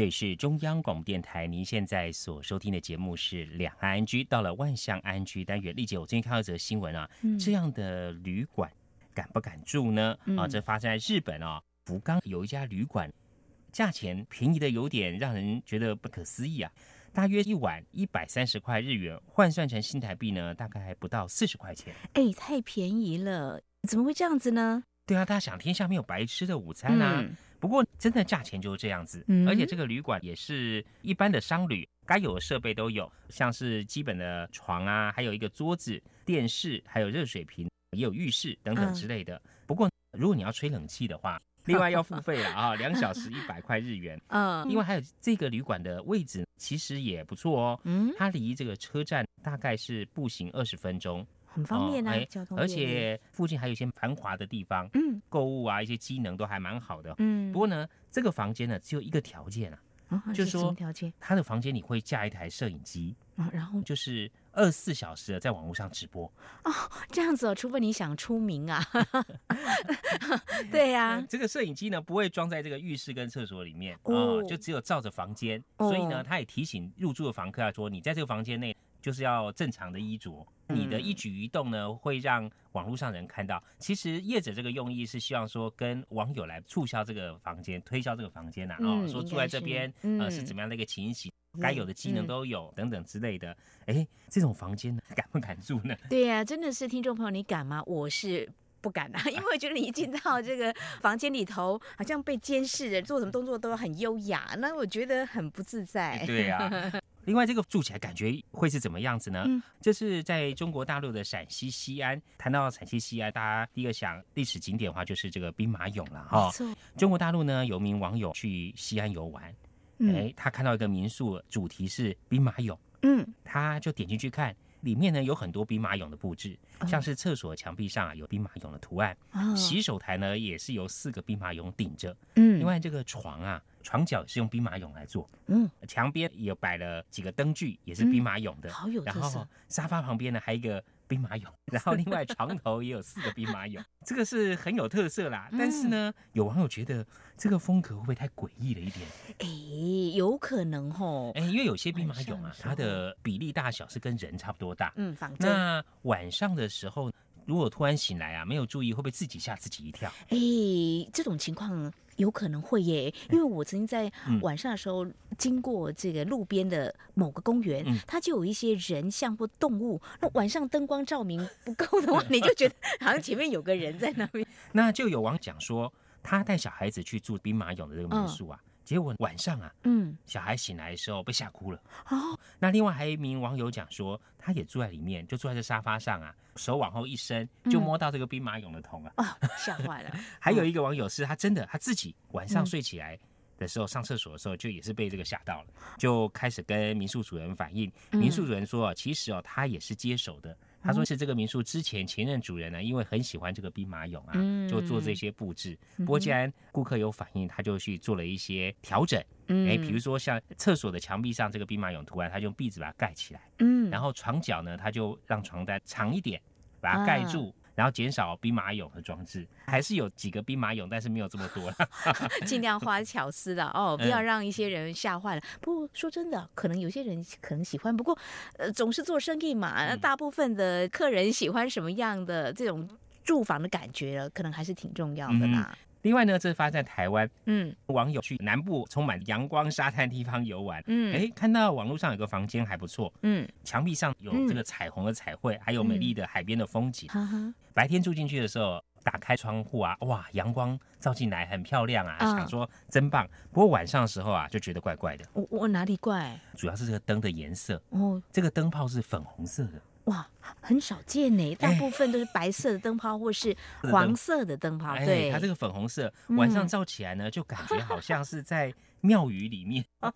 这里是中央广播电台，您现在所收听的节目是两岸安居。到了万象安居单元，丽姐，我最近看到一则新闻啊，这样的旅馆敢不敢住呢？啊，这发生在日本啊，福冈有一家旅馆，价钱便宜的有点让人觉得不可思议啊，大约一晚一百三十块日元，换算成新台币呢，大概还不到四十块钱。哎，太便宜了，怎么会这样子呢？对啊，大家想，天下没有白吃的午餐啊。不过，真的价钱就是这样子，而且这个旅馆也是一般的商旅，该有的设备都有，像是基本的床啊，还有一个桌子、电视，还有热水瓶，也有浴室等等之类的。不过，如果你要吹冷气的话，另外要付费了啊，两小时 一百块日元。嗯，另外还有这个旅馆的位置其实也不错哦，嗯，它离这个车站大概是步行二十分钟。很方便啊，交通而且附近还有一些繁华的地方，嗯，购物啊，一些机能都还蛮好的，嗯。不过呢，这个房间呢只有一个条件啊，就是说，他的房间里会架一台摄影机，然后？就是二十四小时的在网络上直播。哦，这样子哦，除非你想出名啊。对呀，这个摄影机呢不会装在这个浴室跟厕所里面哦，就只有照着房间，所以呢，他也提醒入住的房客啊说，你在这个房间内就是要正常的衣着。你的一举一动呢，会让网络上人看到。其实业者这个用意是希望说，跟网友来促销这个房间，推销这个房间呐，哦，说住在这边呃是怎么样的一个情形，该有的机能都有等等之类的。哎，这种房间呢，敢不敢住呢？对呀，真的是听众朋友，你敢吗？我是不敢啊，因为我觉得你一进到这个房间里头，好像被监视着，做什么动作都很优雅，那我觉得很不自在。对呀。另外，这个住起来感觉会是怎么样子呢？嗯，这是在中国大陆的陕西西安。谈到陕西西安，大家第一个想历史景点的话，就是这个兵马俑了哈。中国大陆呢，有名网友去西安游玩，哎，他看到一个民宿，主题是兵马俑，嗯，他就点进去看，里面呢有很多兵马俑的布置，像是厕所墙壁上啊有兵马俑的图案，洗手台呢也是由四个兵马俑顶着，嗯，另外这个床啊。床脚是用兵马俑来做，嗯，墙边也摆了几个灯具，也是兵马俑的，好有然后沙发旁边呢还一个兵马俑，然后另外床头也有四个兵马俑，这个是很有特色啦。但是呢，有网友觉得这个风格会不会太诡异了一点？哎，有可能哦。哎，因为有些兵马俑啊，它的比例大小是跟人差不多大，嗯，那晚上的时候，如果突然醒来啊，没有注意，会不会自己吓自己一跳？哎，这种情况。有可能会耶，因为我曾经在晚上的时候经过这个路边的某个公园，它就有一些人像或动物。那晚上灯光照明不够的 话，你就觉得好像前面有个人在那边。那就有网讲说，他带小孩子去住兵马俑的这个民宿啊，结果晚上啊，嗯，小孩醒来的时候被吓哭了。哦，那另外还有一名网友讲说，他也住在里面，就坐在这沙发上啊，手往后一伸，就摸到这个兵马俑的桶啊，哦，吓坏了。还有一个网友是他真的他自己晚上嗯睡起来的时候、上厕所的时候，就也是被这个吓到了，就开始跟民宿主人反映。嗯民宿主人说，其实哦，他也是接手的。他说是这个民宿之前前任主人呢，因为很喜欢这个兵马俑啊，嗯就做这些布置。不过既然顾客有反应，他就去做了一些调整。嗯哎，比如说像厕所的墙壁上这个兵马俑图案，他就用壁纸把它盖起来。嗯然后床脚呢，他就让床单长一点，把它盖住。然后减少兵马俑的装置，还是有几个兵马俑，但是没有这么多了。尽量花巧思的哦，不要嗯让一些人吓坏了。不过说真的，可能有些人可能喜欢，不过呃，总是做生意嘛，大部分的客人喜欢什么样的这种住房的感觉了，可能还是挺重要的啦。另外呢，这发生在台湾，嗯，网友去南部充满阳光沙滩地方游玩，嗯。哎，看到网络上有个房间还不错，嗯，墙壁上有这个彩虹的彩绘，还有美丽的海边的风景。哈哈，白天住进去的时候，打开窗户啊，哇，阳光照进来，很漂亮啊，嗯想说真棒。不过晚上的时候啊，就觉得怪怪的，我我哪里怪？主要是这个灯的颜色，哦，这个灯泡是粉红色的。哇，很少见呢，大部分都是白色的灯泡或是黄色的灯泡。哎，对，它这个粉红色，嗯晚上照起来呢，就感觉好像是在庙宇里面。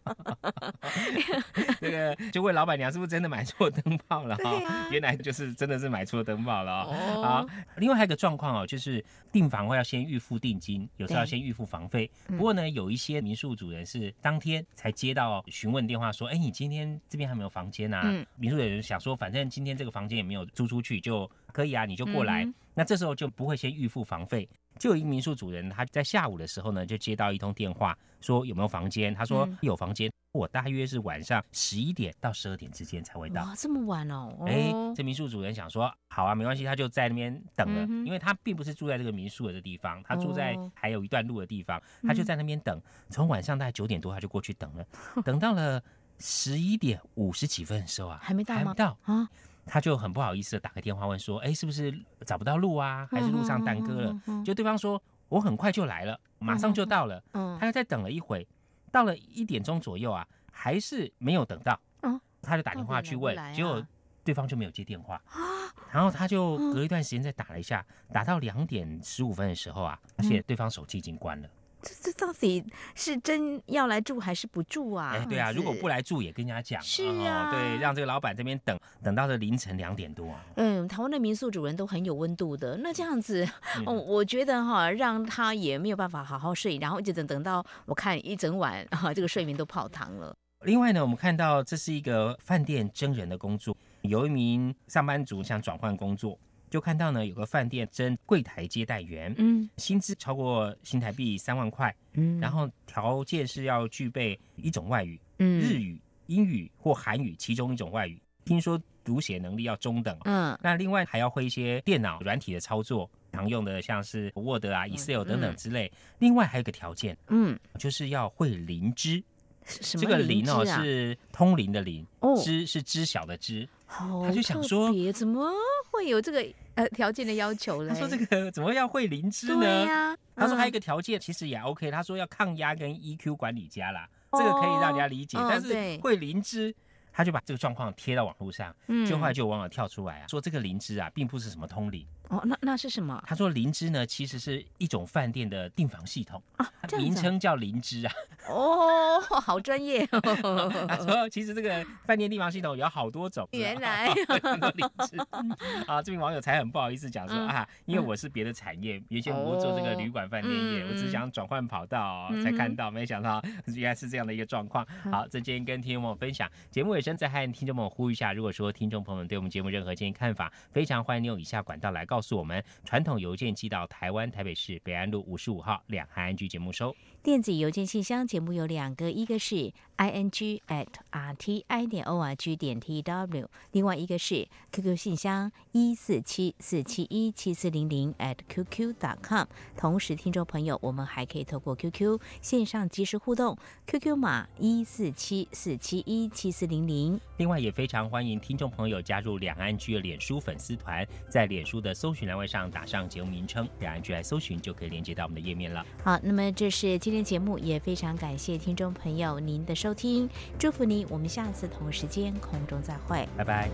这个就问老板娘是不是真的买错灯泡了啊原来就是真的是买错灯泡了哦。哦好，另外还有一个状况哦，就是订房会要先预付定金，有时候要先预付房费。嗯不过呢，有一些民宿主人是当天才接到询问电话说，哎，你今天这边还没有房间啊？嗯民宿的人想说，反正今天这个房间也没有租出去，就可以啊，你就过来。嗯那这时候就不会先预付房费。就有一个民宿主人，他在下午的时候呢，就接到一通电话，说有没有房间？他说嗯有房间，我大约是晚上十一点到十二点之间才会到。哇，这么晚哦。哎、哦这民宿主人想说，好啊，没关系，他就在那边等了，嗯因为他并不是住在这个民宿的地方，他住在哦还有一段路的地方，他就嗯在那边等，从晚上大概九点多他就过去等了，等到了十一点五十几分的时候啊，还没到吗还没到啊，他就很不好意思的打个电话问说，哎，是不是找不到路啊，还是路上耽搁了？就对方说，我很快就来了，马上就到了，嗯他又再等了一会，到了一点钟左右啊，还是没有等到，嗯他就打电话去问，结果对方就没有接电话，然后他就嗯隔一段时间再打了一下，打到两点十五分的时候啊，发现对方手机已经关了。这这到底是真要来住还是不住啊？哎，对啊，如果不来住也跟人家讲，是哦啊对，让这个老板这边等等到了凌晨两点多啊。嗯，台湾的民宿主人都很有温度的。那这样子，嗯 哦，我觉得哈，让他也没有办法好好睡，然后一直等等到我看一整晚哈、这个睡眠都泡汤了。另外呢，我们看到这是一个饭店真人的工作，有一名上班族想转换工作，就看到呢有个饭店征柜台接待员，嗯，薪资超过新台币三万块，嗯然后条件是要具备一种外语，嗯日语、英语或韩语其中一种外语，听说读写能力要中等，嗯，那另外还要会一些电脑软体的操作。常用的像是 Word 啊、Excel 等等之类。另外还有一个条件，嗯，就是要会灵芝。这个灵哦是通灵的灵，哦知是知晓的知。好他就想说别怎么会有这个呃条件的要求了？他说这个怎么要会灵芝呢？对呀他说还有一嗯个条件其实也 OK，他说要抗压跟 EQ 管理家啦，这个可以让人家理解。哦但是会灵芝，他就把这个状况贴到网络上，嗯就后来就有网友跳出来啊，说这个灵芝啊并不是什么通灵。哦，那那是什么？他说灵芝呢其实是一种饭店的订房系统名称叫灵芝啊。哦，好专业他哦。说其实这个饭店订房系统有好多种，原来 很多啊，这名网友才很不好意思讲说嗯啊，因为我是别的产业，原先我不做这个旅馆饭店业，哦我只想转换跑道才看到，没想到原来是这样的一个状况。好，这今天跟听众朋友分享，节目尾声再和听众朋友呼吁一下，如果说听众朋友们对我们节目任何建议看法，非常欢迎你用以下管道来告诉我们，传统邮件寄到台湾台北市北安路五十五号两岸安居节目收。电子邮件信箱节目有两个，一个是 i n g at r t i 点 o r g 点 t w，另外一个是 QQ 信箱一四七四七一七四零零 at qq dot com。同时，听众朋友，我们还可以透过 QQ 线上即时互动，QQ 码一四七四七一七四零零。另外，也非常欢迎听众朋友加入两岸居的脸书粉丝团，在脸书的搜搜寻栏位上打上节目名称，两岸居来搜寻就可以连接到我们的页面了。好，那么这是今今天节目，也非常感谢听众朋友您的收听，祝福您，我们下次同时间空中再会，拜拜。